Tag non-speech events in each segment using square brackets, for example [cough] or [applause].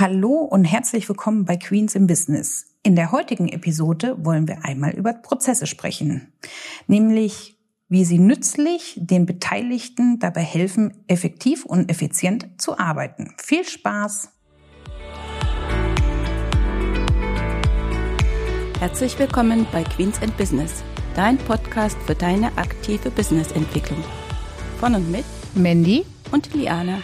Hallo und herzlich willkommen bei Queens im Business. In der heutigen Episode wollen wir einmal über Prozesse sprechen, nämlich wie sie nützlich den Beteiligten dabei helfen, effektiv und effizient zu arbeiten. Viel Spaß! Herzlich willkommen bei Queens and Business, dein Podcast für deine aktive Businessentwicklung. Von und mit Mandy und Liana.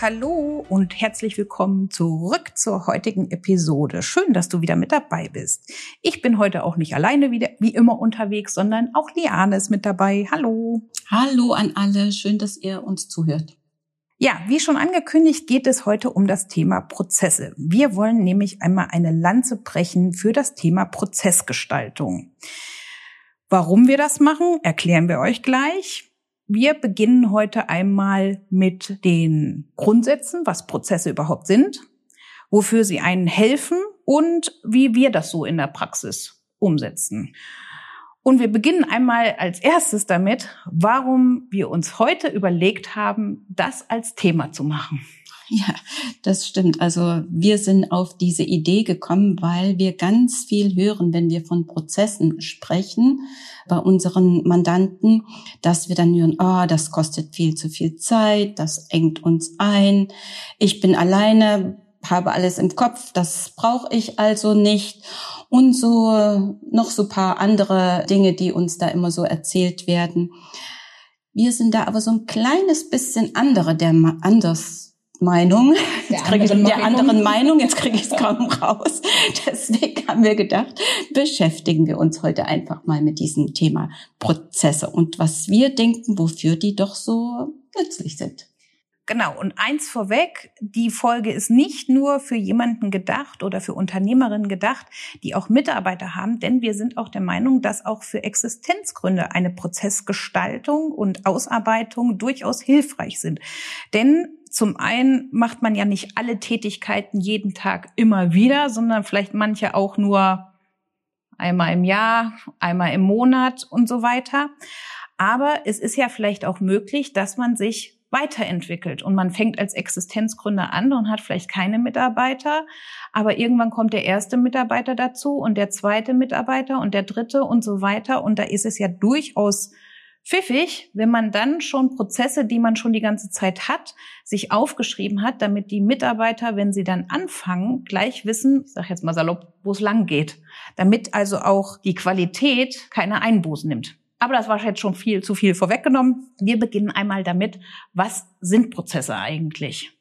Hallo und herzlich willkommen zurück zur heutigen Episode. Schön, dass du wieder mit dabei bist. Ich bin heute auch nicht alleine wieder, wie immer unterwegs, sondern auch Liane ist mit dabei. Hallo. Hallo an alle. Schön, dass ihr uns zuhört. Ja, wie schon angekündigt, geht es heute um das Thema Prozesse. Wir wollen nämlich einmal eine Lanze brechen für das Thema Prozessgestaltung. Warum wir das machen, erklären wir euch gleich. Wir beginnen heute einmal mit den Grundsätzen, was Prozesse überhaupt sind, wofür sie einen helfen und wie wir das so in der Praxis umsetzen. Und wir beginnen einmal als erstes damit, warum wir uns heute überlegt haben, das als Thema zu machen. Ja, das stimmt. Also wir sind auf diese Idee gekommen, weil wir ganz viel hören, wenn wir von Prozessen sprechen bei unseren Mandanten, dass wir dann hören, oh, das kostet viel zu viel Zeit, das engt uns ein, ich bin alleine, habe alles im Kopf, das brauche ich also nicht. Und so noch so paar andere Dinge, die uns da immer so erzählt werden. Wir sind da aber so ein kleines bisschen andere, der anders Meinung. Jetzt anderen, ich, der anderen Meinung, jetzt kriege ich es kaum raus. Deswegen haben wir gedacht, beschäftigen wir uns heute einfach mal mit diesem Thema Prozesse und was wir denken, wofür die doch so nützlich sind. Genau, und eins vorweg, die Folge ist nicht nur für jemanden gedacht oder für Unternehmerinnen gedacht, die auch Mitarbeiter haben, denn wir sind auch der Meinung, dass auch für Existenzgründe eine Prozessgestaltung und Ausarbeitung durchaus hilfreich sind. Denn zum einen macht man ja nicht alle Tätigkeiten jeden Tag immer wieder, sondern vielleicht manche auch nur einmal im Jahr, einmal im Monat und so weiter. Aber es ist ja vielleicht auch möglich, dass man sich weiterentwickelt und man fängt als Existenzgründer an und hat vielleicht keine Mitarbeiter, aber irgendwann kommt der erste Mitarbeiter dazu und der zweite Mitarbeiter und der dritte und so weiter und da ist es ja durchaus pfiffig, wenn man dann schon Prozesse, die man schon die ganze Zeit hat, sich aufgeschrieben hat, damit die Mitarbeiter, wenn sie dann anfangen, gleich wissen, ich sag jetzt mal salopp, wo es lang geht. Damit also auch die Qualität keine Einbußen nimmt. Aber das war jetzt schon viel zu viel vorweggenommen. Wir beginnen einmal damit, was sind Prozesse eigentlich?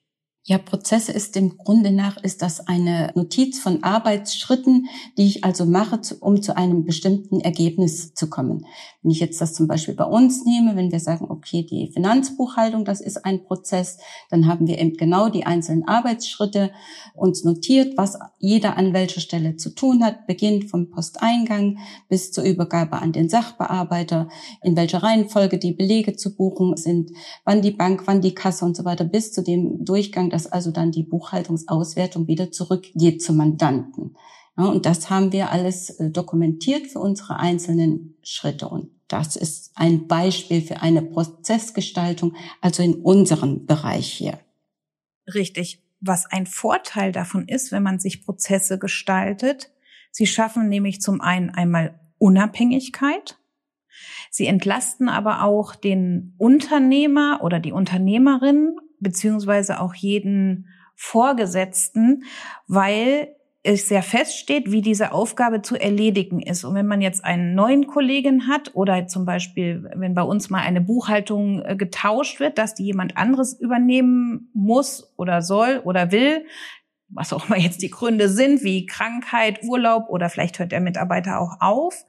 Ja, Prozesse ist im Grunde nach, ist das eine Notiz von Arbeitsschritten, die ich also mache, um zu einem bestimmten Ergebnis zu kommen. Wenn ich jetzt das zum Beispiel bei uns nehme, wenn wir sagen, okay, die Finanzbuchhaltung, das ist ein Prozess, dann haben wir eben genau die einzelnen Arbeitsschritte uns notiert, was jeder an welcher Stelle zu tun hat, beginnt vom Posteingang bis zur Übergabe an den Sachbearbeiter, in welcher Reihenfolge die Belege zu buchen sind, wann die Bank, wann die Kasse und so weiter, bis zu dem Durchgang dass also dann die Buchhaltungsauswertung wieder zurückgeht zum Mandanten. Ja, und das haben wir alles äh, dokumentiert für unsere einzelnen Schritte. Und das ist ein Beispiel für eine Prozessgestaltung, also in unserem Bereich hier. Richtig. Was ein Vorteil davon ist, wenn man sich Prozesse gestaltet, sie schaffen nämlich zum einen einmal Unabhängigkeit, Sie entlasten aber auch den Unternehmer oder die Unternehmerin beziehungsweise auch jeden Vorgesetzten, weil es sehr feststeht, wie diese Aufgabe zu erledigen ist. Und wenn man jetzt einen neuen Kollegen hat oder zum Beispiel, wenn bei uns mal eine Buchhaltung äh, getauscht wird, dass die jemand anderes übernehmen muss oder soll oder will, was auch immer jetzt die Gründe sind, wie Krankheit, Urlaub oder vielleicht hört der Mitarbeiter auch auf,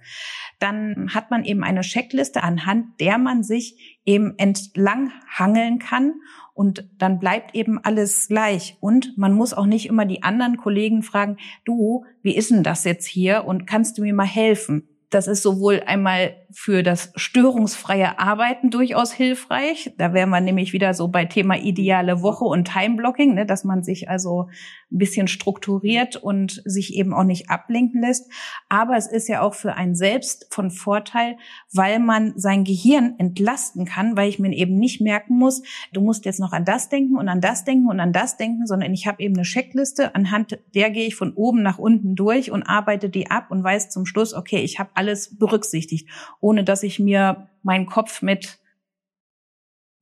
dann hat man eben eine Checkliste, anhand der man sich eben entlang hangeln kann und dann bleibt eben alles gleich. Und man muss auch nicht immer die anderen Kollegen fragen, du, wie ist denn das jetzt hier und kannst du mir mal helfen? Das ist sowohl einmal für das störungsfreie Arbeiten durchaus hilfreich. Da wären wir nämlich wieder so bei Thema ideale Woche und Timeblocking, ne, dass man sich also ein bisschen strukturiert und sich eben auch nicht ablenken lässt. Aber es ist ja auch für einen selbst von Vorteil, weil man sein Gehirn entlasten kann, weil ich mir eben nicht merken muss, du musst jetzt noch an das denken und an das denken und an das denken, sondern ich habe eben eine Checkliste, anhand der gehe ich von oben nach unten durch und arbeite die ab und weiß zum Schluss, okay, ich habe alles berücksichtigt, ohne dass ich mir meinen Kopf mit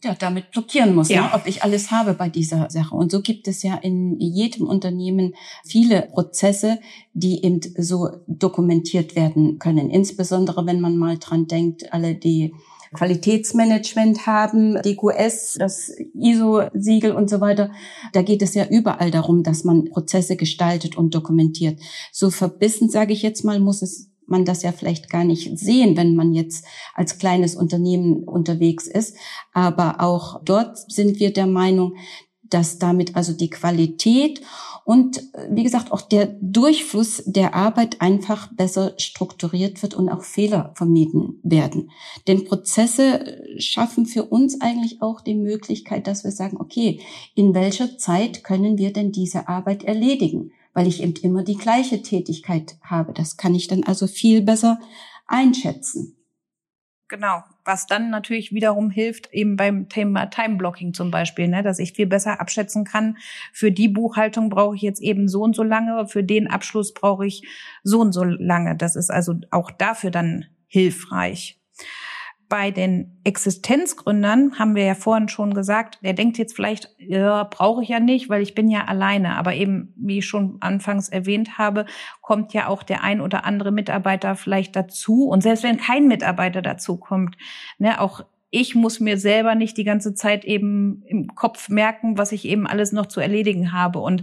ja, damit blockieren muss, ja. ne, ob ich alles habe bei dieser Sache. Und so gibt es ja in jedem Unternehmen viele Prozesse, die eben so dokumentiert werden können. Insbesondere wenn man mal dran denkt, alle die Qualitätsmanagement haben, DQS, das ISO-Siegel und so weiter. Da geht es ja überall darum, dass man Prozesse gestaltet und dokumentiert. So verbissen, sage ich jetzt mal, muss es man das ja vielleicht gar nicht sehen, wenn man jetzt als kleines Unternehmen unterwegs ist. Aber auch dort sind wir der Meinung, dass damit also die Qualität und wie gesagt auch der Durchfluss der Arbeit einfach besser strukturiert wird und auch Fehler vermieden werden. Denn Prozesse schaffen für uns eigentlich auch die Möglichkeit, dass wir sagen, okay, in welcher Zeit können wir denn diese Arbeit erledigen? Weil ich eben immer die gleiche Tätigkeit habe. Das kann ich dann also viel besser einschätzen. Genau, was dann natürlich wiederum hilft, eben beim Thema Time-Blocking zum Beispiel, ne, dass ich viel besser abschätzen kann, für die Buchhaltung brauche ich jetzt eben so und so lange, für den Abschluss brauche ich so und so lange. Das ist also auch dafür dann hilfreich bei den Existenzgründern haben wir ja vorhin schon gesagt, der denkt jetzt vielleicht, ja, brauche ich ja nicht, weil ich bin ja alleine. Aber eben, wie ich schon anfangs erwähnt habe, kommt ja auch der ein oder andere Mitarbeiter vielleicht dazu. Und selbst wenn kein Mitarbeiter dazu kommt, ne, auch ich muss mir selber nicht die ganze Zeit eben im Kopf merken, was ich eben alles noch zu erledigen habe. Und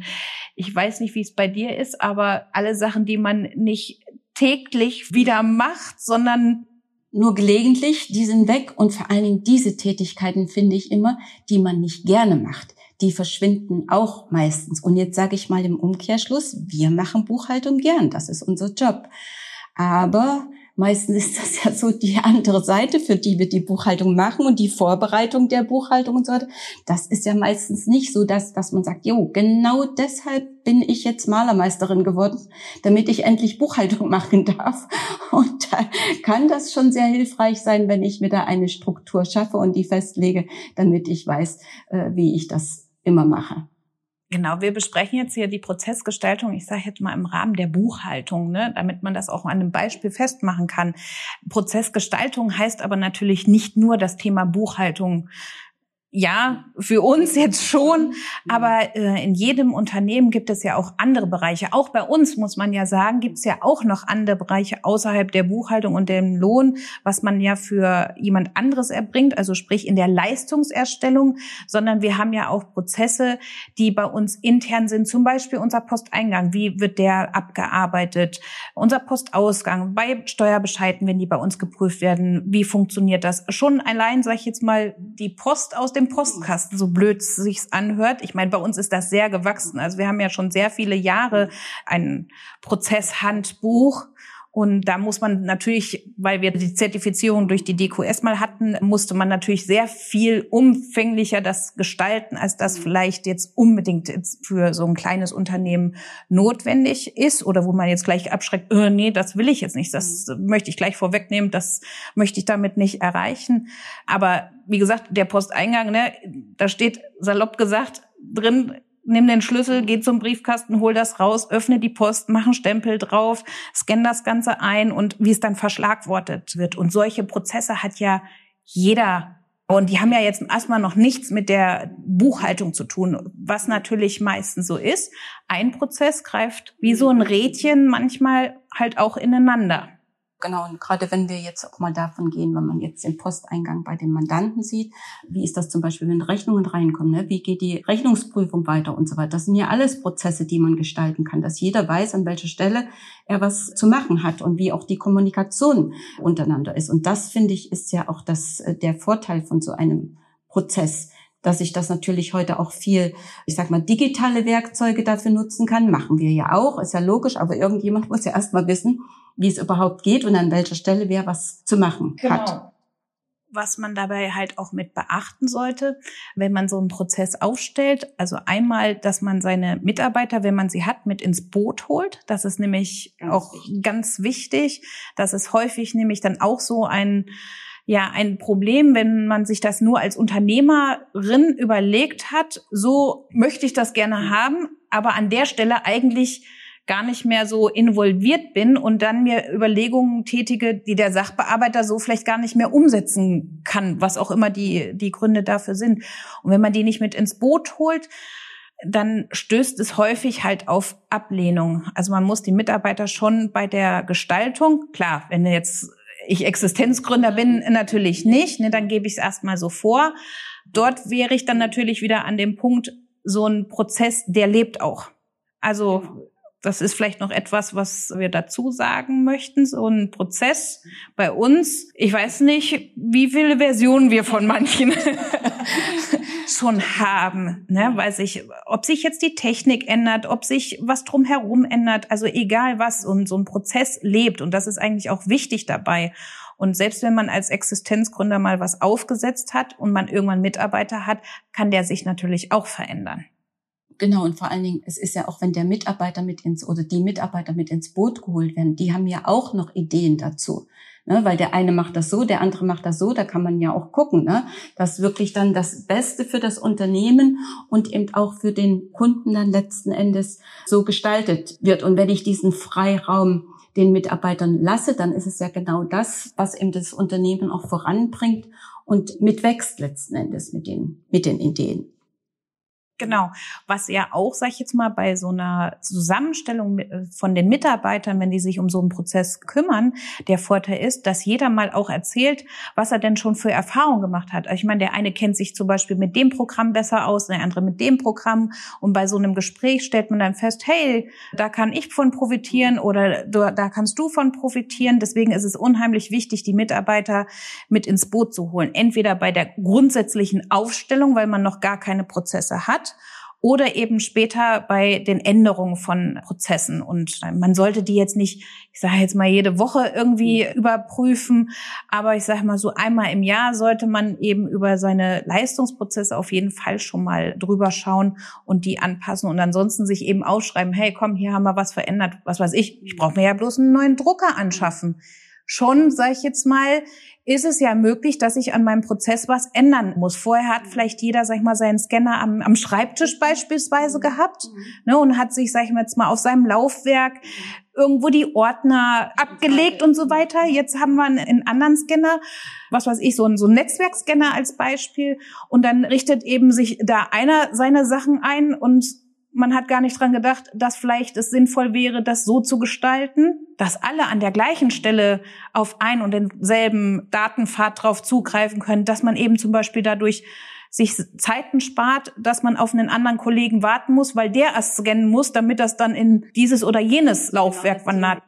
ich weiß nicht, wie es bei dir ist, aber alle Sachen, die man nicht täglich wieder macht, sondern nur gelegentlich, die sind weg und vor allen Dingen diese Tätigkeiten finde ich immer, die man nicht gerne macht. Die verschwinden auch meistens. Und jetzt sage ich mal im Umkehrschluss, wir machen Buchhaltung gern, das ist unser Job. Aber Meistens ist das ja so die andere Seite, für die wir die Buchhaltung machen und die Vorbereitung der Buchhaltung und so weiter. Das ist ja meistens nicht so, dass, dass man sagt, jo, genau deshalb bin ich jetzt Malermeisterin geworden, damit ich endlich Buchhaltung [laughs] machen darf. Und da kann das schon sehr hilfreich sein, wenn ich mir da eine Struktur schaffe und die festlege, damit ich weiß, äh, wie ich das immer mache. Genau, wir besprechen jetzt hier die Prozessgestaltung, ich sage jetzt mal im Rahmen der Buchhaltung, ne, damit man das auch an einem Beispiel festmachen kann. Prozessgestaltung heißt aber natürlich nicht nur das Thema Buchhaltung ja, für uns jetzt schon, aber äh, in jedem Unternehmen gibt es ja auch andere Bereiche. Auch bei uns muss man ja sagen, gibt es ja auch noch andere Bereiche außerhalb der Buchhaltung und dem Lohn, was man ja für jemand anderes erbringt, also sprich in der Leistungserstellung, sondern wir haben ja auch Prozesse, die bei uns intern sind, zum Beispiel unser Posteingang, wie wird der abgearbeitet, unser Postausgang bei Steuerbescheiden, wenn die bei uns geprüft werden, wie funktioniert das? Schon allein, sage ich jetzt mal, die Post aus dem dem Postkasten, so blöd es sich anhört. Ich meine, bei uns ist das sehr gewachsen. Also wir haben ja schon sehr viele Jahre ein Prozesshandbuch und da muss man natürlich, weil wir die Zertifizierung durch die DQS mal hatten, musste man natürlich sehr viel umfänglicher das gestalten, als das vielleicht jetzt unbedingt jetzt für so ein kleines Unternehmen notwendig ist oder wo man jetzt gleich abschreckt, äh, nee, das will ich jetzt nicht, das möchte ich gleich vorwegnehmen, das möchte ich damit nicht erreichen. Aber wie gesagt, der Posteingang, ne, da steht salopp gesagt drin, nimm den Schlüssel, geh zum Briefkasten, hol das raus, öffne die Post, mach einen Stempel drauf, scan das Ganze ein und wie es dann verschlagwortet wird. Und solche Prozesse hat ja jeder. Und die haben ja jetzt erstmal noch nichts mit der Buchhaltung zu tun, was natürlich meistens so ist. Ein Prozess greift wie so ein Rädchen manchmal halt auch ineinander. Genau, und gerade wenn wir jetzt auch mal davon gehen, wenn man jetzt den Posteingang bei den Mandanten sieht, wie ist das zum Beispiel, wenn Rechnungen reinkommen, ne? wie geht die Rechnungsprüfung weiter und so weiter. Das sind ja alles Prozesse, die man gestalten kann, dass jeder weiß, an welcher Stelle er was zu machen hat und wie auch die Kommunikation untereinander ist. Und das, finde ich, ist ja auch das, äh, der Vorteil von so einem Prozess, dass ich das natürlich heute auch viel, ich sag mal, digitale Werkzeuge dafür nutzen kann. Machen wir ja auch, ist ja logisch, aber irgendjemand muss ja erstmal wissen, wie es überhaupt geht und an welcher Stelle wer was zu machen genau. hat was man dabei halt auch mit beachten sollte, wenn man so einen Prozess aufstellt. Also einmal, dass man seine Mitarbeiter, wenn man sie hat, mit ins Boot holt. Das ist nämlich ganz auch wichtig. ganz wichtig. Das ist häufig nämlich dann auch so ein, ja, ein Problem, wenn man sich das nur als Unternehmerin überlegt hat. So möchte ich das gerne haben, aber an der Stelle eigentlich gar nicht mehr so involviert bin und dann mir Überlegungen tätige, die der Sachbearbeiter so vielleicht gar nicht mehr umsetzen kann, was auch immer die, die Gründe dafür sind. Und wenn man die nicht mit ins Boot holt, dann stößt es häufig halt auf Ablehnung. Also man muss die Mitarbeiter schon bei der Gestaltung, klar, wenn jetzt ich Existenzgründer bin, natürlich nicht, ne, dann gebe ich es erstmal so vor. Dort wäre ich dann natürlich wieder an dem Punkt, so ein Prozess, der lebt auch. Also das ist vielleicht noch etwas, was wir dazu sagen möchten. So ein Prozess bei uns. Ich weiß nicht, wie viele Versionen wir von manchen [laughs] schon haben, ne? weil sich, ob sich jetzt die Technik ändert, ob sich was drumherum ändert, also egal was, und so ein Prozess lebt. Und das ist eigentlich auch wichtig dabei. Und selbst wenn man als Existenzgründer mal was aufgesetzt hat und man irgendwann Mitarbeiter hat, kann der sich natürlich auch verändern. Genau, und vor allen Dingen, es ist ja auch, wenn der Mitarbeiter mit ins oder die Mitarbeiter mit ins Boot geholt werden, die haben ja auch noch Ideen dazu. Ne, weil der eine macht das so, der andere macht das so, da kann man ja auch gucken, ne, dass wirklich dann das Beste für das Unternehmen und eben auch für den Kunden dann letzten Endes so gestaltet wird. Und wenn ich diesen Freiraum den Mitarbeitern lasse, dann ist es ja genau das, was eben das Unternehmen auch voranbringt und mitwächst letzten Endes mit den, mit den Ideen. Genau. Was ja auch, sag ich jetzt mal, bei so einer Zusammenstellung äh, von den Mitarbeitern, wenn die sich um so einen Prozess kümmern, der Vorteil ist, dass jeder mal auch erzählt, was er denn schon für Erfahrungen gemacht hat. Also ich meine, der eine kennt sich zum Beispiel mit dem Programm besser aus, der andere mit dem Programm. Und bei so einem Gespräch stellt man dann fest, hey, da kann ich von profitieren oder da kannst du von profitieren. Deswegen ist es unheimlich wichtig, die Mitarbeiter mit ins Boot zu holen. Entweder bei der grundsätzlichen Aufstellung, weil man noch gar keine Prozesse hat, oder eben später bei den Änderungen von Prozessen. Und man sollte die jetzt nicht, ich sage jetzt mal, jede Woche irgendwie überprüfen, aber ich sage mal so einmal im Jahr sollte man eben über seine Leistungsprozesse auf jeden Fall schon mal drüber schauen und die anpassen und ansonsten sich eben ausschreiben, hey, komm, hier haben wir was verändert, was weiß ich, ich brauche mir ja bloß einen neuen Drucker anschaffen. Schon, sage ich jetzt mal, ist es ja möglich, dass ich an meinem Prozess was ändern muss. Vorher hat vielleicht jeder, sag ich mal, seinen Scanner am, am Schreibtisch beispielsweise gehabt mhm. ne, und hat sich, sag ich mal, jetzt mal auf seinem Laufwerk irgendwo die Ordner abgelegt und so weiter. Jetzt haben wir einen anderen Scanner, was weiß ich, so ein, so ein Netzwerkscanner als Beispiel. Und dann richtet eben sich da einer seine Sachen ein und man hat gar nicht dran gedacht, dass vielleicht es sinnvoll wäre, das so zu gestalten, dass alle an der gleichen Stelle auf ein und denselben Datenpfad drauf zugreifen können, dass man eben zum Beispiel dadurch sich Zeiten spart, dass man auf einen anderen Kollegen warten muss, weil der erst scannen muss, damit das dann in dieses oder jenes Laufwerk wandert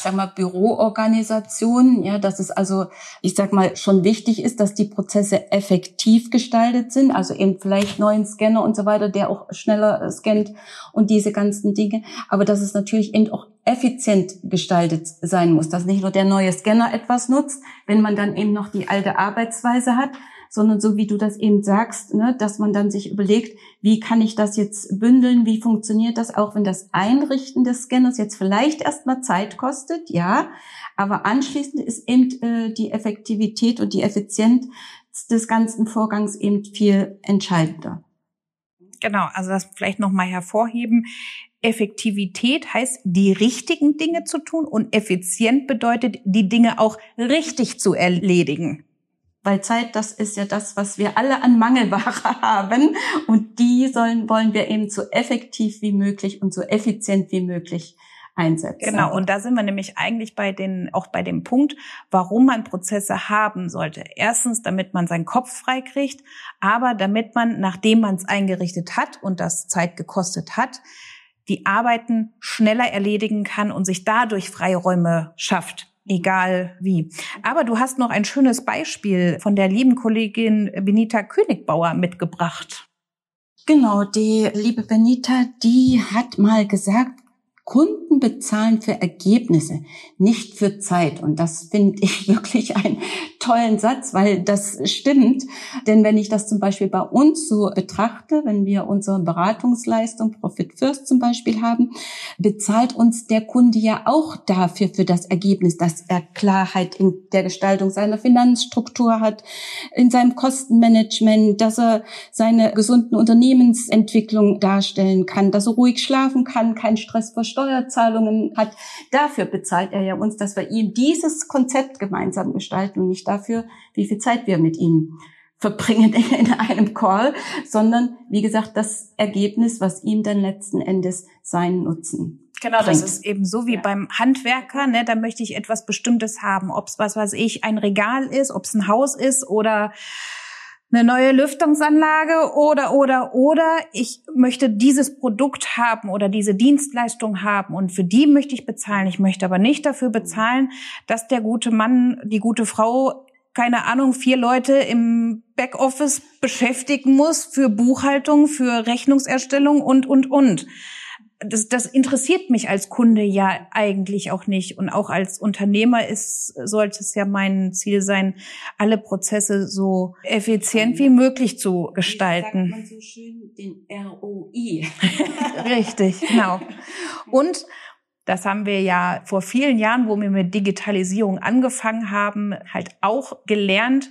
sag mal, Büroorganisation, ja, dass es also, ich sag mal, schon wichtig ist, dass die Prozesse effektiv gestaltet sind, also eben vielleicht neuen Scanner und so weiter, der auch schneller äh, scannt und diese ganzen Dinge, aber dass es natürlich eben auch effizient gestaltet sein muss, dass nicht nur der neue Scanner etwas nutzt, wenn man dann eben noch die alte Arbeitsweise hat, sondern so wie du das eben sagst, ne, dass man dann sich überlegt, wie kann ich das jetzt bündeln, wie funktioniert das, auch wenn das Einrichten des Scanners jetzt vielleicht erstmal Zeit kostet, ja, aber anschließend ist eben äh, die Effektivität und die Effizienz des ganzen Vorgangs eben viel entscheidender. Genau, also das vielleicht noch mal hervorheben. Effektivität heißt, die richtigen Dinge zu tun und effizient bedeutet, die Dinge auch richtig zu erledigen. Weil Zeit, das ist ja das, was wir alle an Mangelware [laughs] haben. Und die sollen, wollen wir eben so effektiv wie möglich und so effizient wie möglich einsetzen. Genau. Und da sind wir nämlich eigentlich bei den, auch bei dem Punkt, warum man Prozesse haben sollte. Erstens, damit man seinen Kopf frei kriegt, aber damit man, nachdem man es eingerichtet hat und das Zeit gekostet hat, die Arbeiten schneller erledigen kann und sich dadurch Freiräume schafft. Egal wie. Aber du hast noch ein schönes Beispiel von der lieben Kollegin Benita Königbauer mitgebracht. Genau, die liebe Benita, die hat mal gesagt, Kunden bezahlen für Ergebnisse, nicht für Zeit. Und das finde ich [laughs] wirklich einen tollen Satz, weil das stimmt. Denn wenn ich das zum Beispiel bei uns so betrachte, wenn wir unsere Beratungsleistung Profit First zum Beispiel haben, bezahlt uns der Kunde ja auch dafür für das Ergebnis, dass er Klarheit in der Gestaltung seiner Finanzstruktur hat, in seinem Kostenmanagement, dass er seine gesunden Unternehmensentwicklung darstellen kann, dass er ruhig schlafen kann, keinen Stress vor Steuerzahlungen hat. Dafür bezahlt er ja uns, dass wir ihm dieses Konzept gemeinsam gestalten und nicht dafür, wie viel Zeit wir mit ihm verbringen [laughs] in einem Call, sondern wie gesagt, das Ergebnis, was ihm dann letzten Endes seinen Nutzen Genau, das ist eben so wie ja. beim Handwerker, ne, da möchte ich etwas Bestimmtes haben, ob es was weiß ich, ein Regal ist, ob es ein Haus ist oder eine neue Lüftungsanlage oder, oder, oder ich möchte dieses Produkt haben oder diese Dienstleistung haben und für die möchte ich bezahlen. Ich möchte aber nicht dafür bezahlen, dass der gute Mann, die gute Frau, keine Ahnung, vier Leute im Backoffice beschäftigen muss für Buchhaltung, für Rechnungserstellung und, und, und das, das interessiert mich als Kunde ja eigentlich auch nicht. Und auch als Unternehmer ist, sollte es ja mein Ziel sein, alle Prozesse so effizient wie möglich zu gestalten. Wie sagt man so schön den ROI. [laughs] Richtig, genau. Und das haben wir ja vor vielen Jahren, wo wir mit Digitalisierung angefangen haben, halt auch gelernt.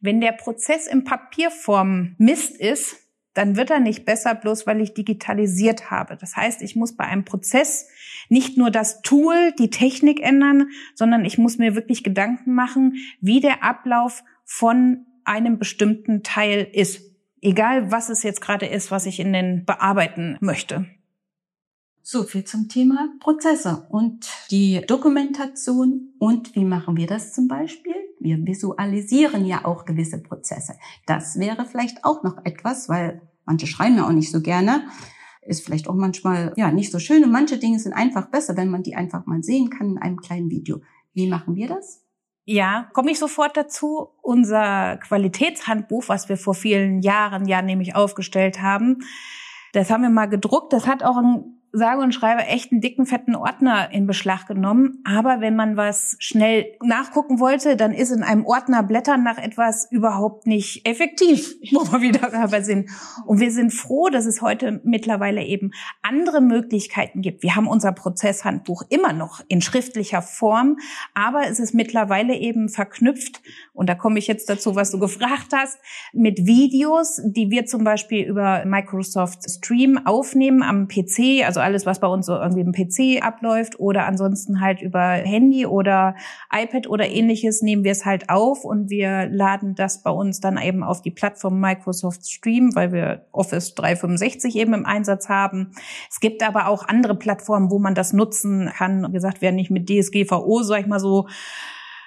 Wenn der Prozess in Papierform Mist ist, dann wird er nicht besser, bloß weil ich digitalisiert habe. Das heißt, ich muss bei einem Prozess nicht nur das Tool, die Technik ändern, sondern ich muss mir wirklich Gedanken machen, wie der Ablauf von einem bestimmten Teil ist. Egal, was es jetzt gerade ist, was ich in den bearbeiten möchte. So viel zum Thema Prozesse und die Dokumentation und wie machen wir das zum Beispiel? Wir visualisieren ja auch gewisse Prozesse. Das wäre vielleicht auch noch etwas, weil manche schreiben ja auch nicht so gerne. Ist vielleicht auch manchmal ja nicht so schön und manche Dinge sind einfach besser, wenn man die einfach mal sehen kann in einem kleinen Video. Wie machen wir das? Ja, komme ich sofort dazu. Unser Qualitätshandbuch, was wir vor vielen Jahren ja nämlich aufgestellt haben, das haben wir mal gedruckt. Das hat auch ein sage und schreibe echt einen dicken, fetten Ordner in Beschlag genommen. Aber wenn man was schnell nachgucken wollte, dann ist in einem Ordner Blättern nach etwas überhaupt nicht effektiv, [laughs] wo wir wieder dabei sind. Und wir sind froh, dass es heute mittlerweile eben andere Möglichkeiten gibt. Wir haben unser Prozesshandbuch immer noch in schriftlicher Form, aber es ist mittlerweile eben verknüpft, und da komme ich jetzt dazu, was du gefragt hast, mit Videos, die wir zum Beispiel über Microsoft Stream aufnehmen am PC, also alles, was bei uns so irgendwie im PC abläuft oder ansonsten halt über Handy oder iPad oder ähnliches nehmen wir es halt auf und wir laden das bei uns dann eben auf die Plattform Microsoft Stream, weil wir Office 365 eben im Einsatz haben. Es gibt aber auch andere Plattformen, wo man das nutzen kann. Wie gesagt, wer nicht mit DSGVO, sag ich mal so,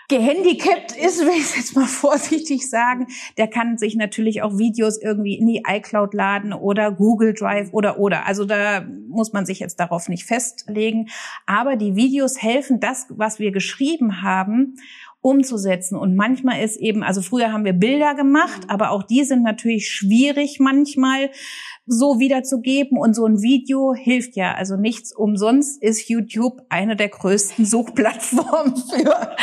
gehandicapt ist, [laughs] will ich jetzt mal vorsichtig sagen, der kann sich natürlich auch Videos irgendwie in die iCloud laden oder Google Drive oder oder. Also da muss man sich jetzt darauf nicht festlegen. Aber die Videos helfen, das, was wir geschrieben haben, umzusetzen. Und manchmal ist eben, also früher haben wir Bilder gemacht, aber auch die sind natürlich schwierig manchmal so wiederzugeben. Und so ein Video hilft ja. Also nichts umsonst ist YouTube eine der größten Suchplattformen [laughs] für,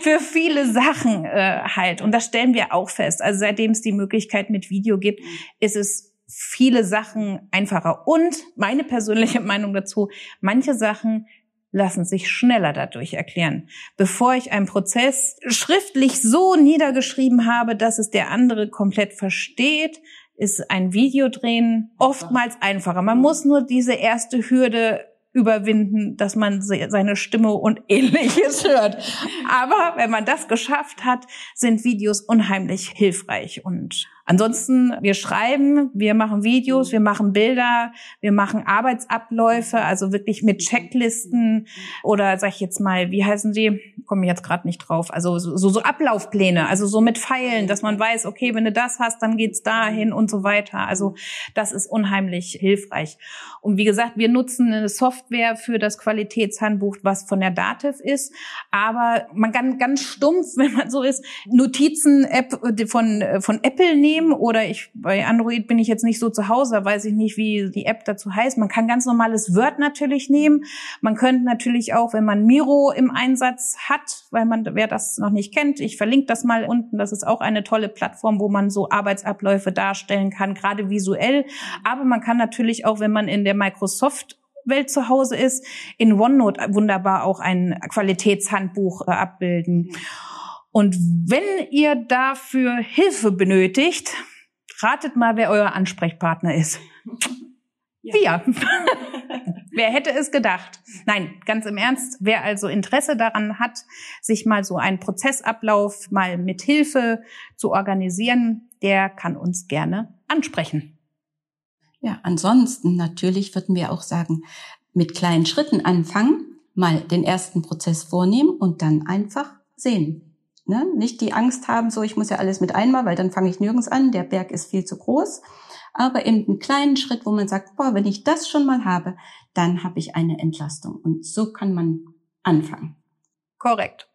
für viele Sachen äh, halt. Und das stellen wir auch fest. Also seitdem es die Möglichkeit mit Video gibt, ist es viele Sachen einfacher. Und meine persönliche [laughs] Meinung dazu, manche Sachen lassen sich schneller dadurch erklären. Bevor ich einen Prozess schriftlich so niedergeschrieben habe, dass es der andere komplett versteht, ist ein Videodrehen oftmals einfacher. Man muss nur diese erste Hürde überwinden, dass man seine Stimme und [laughs] ähnliches hört. Aber wenn man das geschafft hat, sind Videos unheimlich hilfreich und Ansonsten, wir schreiben, wir machen Videos, wir machen Bilder, wir machen Arbeitsabläufe, also wirklich mit Checklisten oder sag ich jetzt mal, wie heißen sie? Komme ich jetzt gerade nicht drauf. Also so, so Ablaufpläne, also so mit Pfeilen, dass man weiß, okay, wenn du das hast, dann geht's dahin und so weiter. Also das ist unheimlich hilfreich. Und wie gesagt, wir nutzen eine Software für das Qualitätshandbuch, was von der Dativ ist, aber man kann ganz stumpf, [laughs] wenn man so ist, Notizen-App von, von Apple nehmen nehmen oder ich bei Android bin ich jetzt nicht so zu Hause, weiß ich nicht, wie die App dazu heißt. Man kann ganz normales Word natürlich nehmen. Man könnte natürlich auch, wenn man Miro im Einsatz hat, weil man wer das noch nicht kennt, ich verlinke das mal unten. Das ist auch eine tolle Plattform, wo man so Arbeitsabläufe darstellen kann, gerade visuell. Aber man kann natürlich auch, wenn man in der Microsoft Welt zu Hause ist, in OneNote wunderbar auch ein Qualitätshandbuch äh, abbilden. Und wenn ihr dafür Hilfe benötigt, ratet mal, wer euer Ansprechpartner ist. Ja. Wir. [laughs] wer hätte es gedacht? Nein, ganz im Ernst, wer also Interesse daran hat, sich mal so einen Prozessablauf mal mit Hilfe zu organisieren, der kann uns gerne ansprechen. Ja, ansonsten natürlich würden wir auch sagen, mit kleinen Schritten anfangen, mal den ersten Prozess vornehmen und dann einfach sehen. Ne? Nicht die Angst haben, so ich muss ja alles mit einmal, weil dann fange ich nirgends an, der Berg ist viel zu groß. Aber eben einen kleinen Schritt, wo man sagt, boah, wenn ich das schon mal habe, dann habe ich eine Entlastung. Und so kann man anfangen. Korrekt.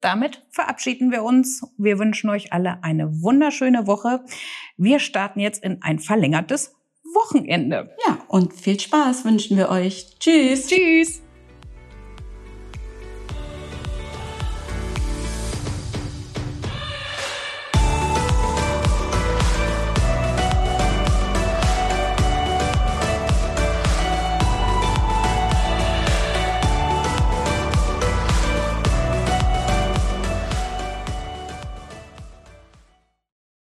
Damit verabschieden wir uns. Wir wünschen euch alle eine wunderschöne Woche. Wir starten jetzt in ein verlängertes Wochenende. Ja, und viel Spaß wünschen wir euch. Tschüss. Tschüss.